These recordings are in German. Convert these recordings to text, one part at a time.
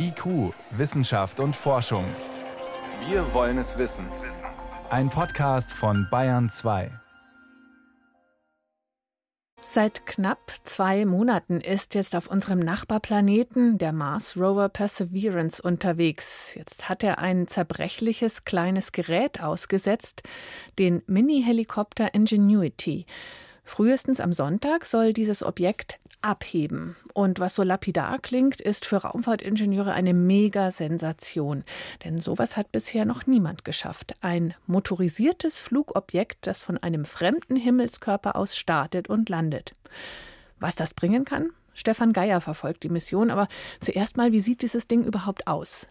IQ, Wissenschaft und Forschung. Wir wollen es wissen. Ein Podcast von Bayern 2. Seit knapp zwei Monaten ist jetzt auf unserem Nachbarplaneten der Mars Rover Perseverance unterwegs. Jetzt hat er ein zerbrechliches kleines Gerät ausgesetzt, den Mini-Helikopter Ingenuity. Frühestens am Sonntag soll dieses Objekt abheben. Und was so lapidar klingt, ist für Raumfahrtingenieure eine Mega-Sensation. Denn sowas hat bisher noch niemand geschafft. Ein motorisiertes Flugobjekt, das von einem fremden Himmelskörper aus startet und landet. Was das bringen kann? Stefan Geier verfolgt die Mission, aber zuerst mal, wie sieht dieses Ding überhaupt aus?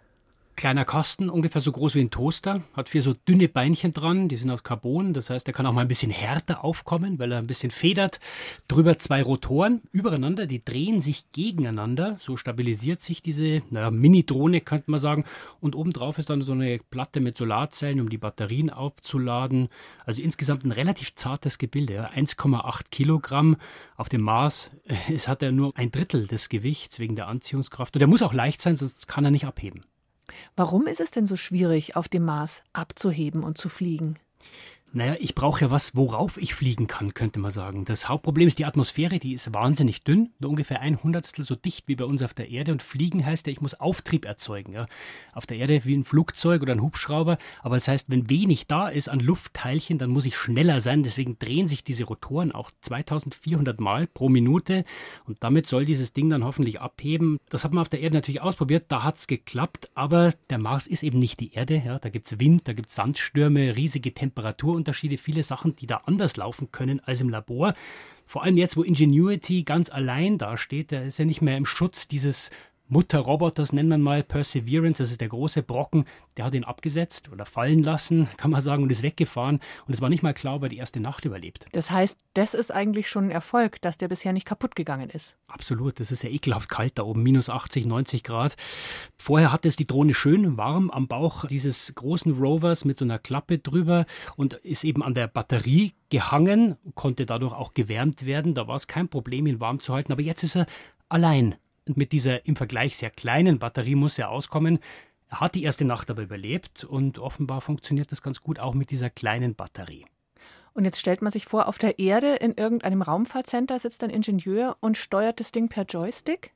Kleiner Kasten, ungefähr so groß wie ein Toaster, hat vier so dünne Beinchen dran, die sind aus Carbon, das heißt, er kann auch mal ein bisschen härter aufkommen, weil er ein bisschen federt. Drüber zwei Rotoren übereinander, die drehen sich gegeneinander, so stabilisiert sich diese naja, Mini-Drohne, könnte man sagen. Und obendrauf ist dann so eine Platte mit Solarzellen, um die Batterien aufzuladen. Also insgesamt ein relativ zartes Gebilde, 1,8 Kilogramm. Auf dem Mars es hat er nur ein Drittel des Gewichts wegen der Anziehungskraft. Und er muss auch leicht sein, sonst kann er nicht abheben. Warum ist es denn so schwierig, auf dem Mars abzuheben und zu fliegen? Naja, ich brauche ja was, worauf ich fliegen kann, könnte man sagen. Das Hauptproblem ist die Atmosphäre, die ist wahnsinnig dünn, nur ungefähr ein Hundertstel so dicht wie bei uns auf der Erde. Und fliegen heißt ja, ich muss Auftrieb erzeugen. Ja. Auf der Erde wie ein Flugzeug oder ein Hubschrauber. Aber das heißt, wenn wenig da ist an Luftteilchen, dann muss ich schneller sein. Deswegen drehen sich diese Rotoren auch 2400 Mal pro Minute. Und damit soll dieses Ding dann hoffentlich abheben. Das hat man auf der Erde natürlich ausprobiert. Da hat es geklappt. Aber der Mars ist eben nicht die Erde. Ja. Da gibt es Wind, da gibt es Sandstürme, riesige Temperatur Unterschiede, viele Sachen, die da anders laufen können als im Labor. Vor allem jetzt, wo Ingenuity ganz allein dasteht, der ist ja nicht mehr im Schutz dieses Mutterroboters, nennen wir mal Perseverance, das ist der große Brocken, der hat ihn abgesetzt oder fallen lassen, kann man sagen, und ist weggefahren. Und es war nicht mal klar, ob er die erste Nacht überlebt. Das heißt, das ist eigentlich schon ein Erfolg, dass der bisher nicht kaputt gegangen ist. Absolut, das ist ja ekelhaft kalt da oben, minus 80, 90 Grad. Vorher hatte es die Drohne schön warm am Bauch dieses großen Rovers mit so einer Klappe drüber und ist eben an der Batterie gehangen, konnte dadurch auch gewärmt werden. Da war es kein Problem, ihn warm zu halten. Aber jetzt ist er allein mit dieser im Vergleich sehr kleinen Batterie muss er auskommen. Er hat die erste Nacht aber überlebt und offenbar funktioniert das ganz gut auch mit dieser kleinen Batterie. Und jetzt stellt man sich vor, auf der Erde in irgendeinem Raumfahrtcenter sitzt ein Ingenieur und steuert das Ding per Joystick?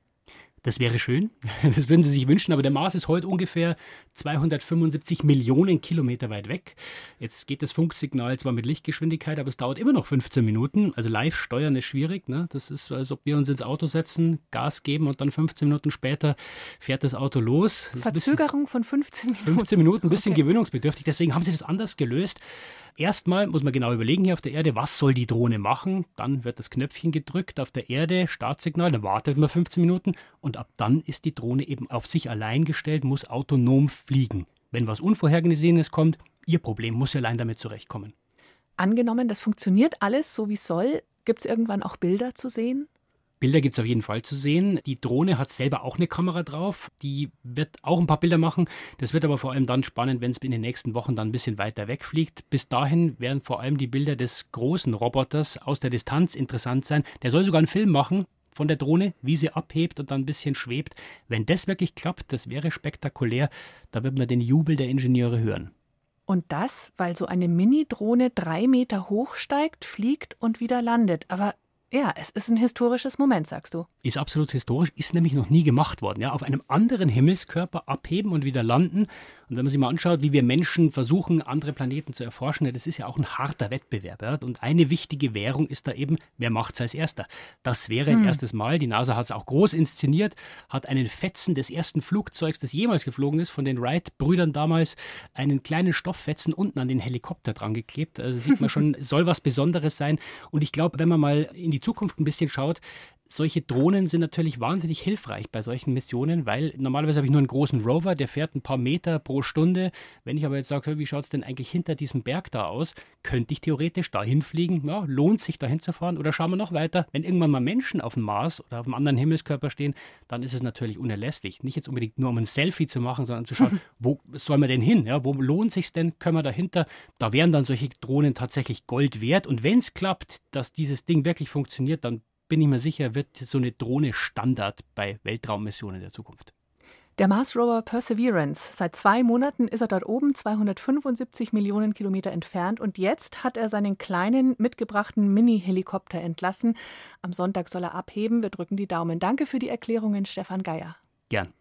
Das wäre schön, das würden Sie sich wünschen, aber der Mars ist heute ungefähr 275 Millionen Kilometer weit weg. Jetzt geht das Funksignal zwar mit Lichtgeschwindigkeit, aber es dauert immer noch 15 Minuten. Also live steuern ist schwierig. Ne? Das ist, als ob wir uns ins Auto setzen, Gas geben und dann 15 Minuten später fährt das Auto los. Das Verzögerung von 15 Minuten. 15 Minuten, ein bisschen okay. gewöhnungsbedürftig. Deswegen haben sie das anders gelöst. Erstmal muss man genau überlegen hier auf der Erde, was soll die Drohne machen? Dann wird das Knöpfchen gedrückt auf der Erde, Startsignal, dann wartet man 15 Minuten und ab dann ist die Drohne eben auf sich allein gestellt, muss autonom fliegen. Wenn was Unvorhergesehenes kommt, ihr Problem, muss sie allein damit zurechtkommen. Angenommen, das funktioniert alles so wie soll, gibt es irgendwann auch Bilder zu sehen? Bilder gibt es auf jeden Fall zu sehen. Die Drohne hat selber auch eine Kamera drauf. Die wird auch ein paar Bilder machen. Das wird aber vor allem dann spannend, wenn es in den nächsten Wochen dann ein bisschen weiter wegfliegt. Bis dahin werden vor allem die Bilder des großen Roboters aus der Distanz interessant sein. Der soll sogar einen Film machen von der Drohne, wie sie abhebt und dann ein bisschen schwebt. Wenn das wirklich klappt, das wäre spektakulär. Da wird man den Jubel der Ingenieure hören. Und das, weil so eine Mini-Drohne drei Meter hoch steigt, fliegt und wieder landet. Aber ja, es ist ein historisches Moment, sagst du. Ist absolut historisch, ist nämlich noch nie gemacht worden. Ja, auf einem anderen Himmelskörper abheben und wieder landen. Und wenn man sich mal anschaut, wie wir Menschen versuchen, andere Planeten zu erforschen, das ist ja auch ein harter Wettbewerb. Ja? Und eine wichtige Währung ist da eben, wer macht es als erster? Das wäre ein hm. erstes Mal. Die NASA hat es auch groß inszeniert, hat einen Fetzen des ersten Flugzeugs, das jemals geflogen ist, von den Wright-Brüdern damals, einen kleinen Stofffetzen unten an den Helikopter dran geklebt. Also sieht man schon, soll was Besonderes sein. Und ich glaube, wenn man mal in die Zukunft ein bisschen schaut, solche Drohnen sind natürlich wahnsinnig hilfreich bei solchen Missionen, weil normalerweise habe ich nur einen großen Rover, der fährt ein paar Meter pro Stunde. Wenn ich aber jetzt sage, wie schaut es denn eigentlich hinter diesem Berg da aus, könnte ich theoretisch dahin fliegen. Ja, lohnt sich dahin zu fahren? Oder schauen wir noch weiter, wenn irgendwann mal Menschen auf dem Mars oder auf einem anderen Himmelskörper stehen, dann ist es natürlich unerlässlich. Nicht jetzt unbedingt nur um ein Selfie zu machen, sondern zu schauen, wo soll man denn hin? Ja, wo lohnt sich denn? Können wir dahinter? Da wären dann solche Drohnen tatsächlich Gold wert. Und wenn es klappt, dass dieses Ding wirklich funktioniert, dann bin ich mir sicher, wird so eine Drohne Standard bei Weltraummissionen der Zukunft. Der Mars Rover Perseverance. Seit zwei Monaten ist er dort oben, 275 Millionen Kilometer entfernt. Und jetzt hat er seinen kleinen mitgebrachten Mini-Helikopter entlassen. Am Sonntag soll er abheben. Wir drücken die Daumen. Danke für die Erklärungen, Stefan Geier. Gern.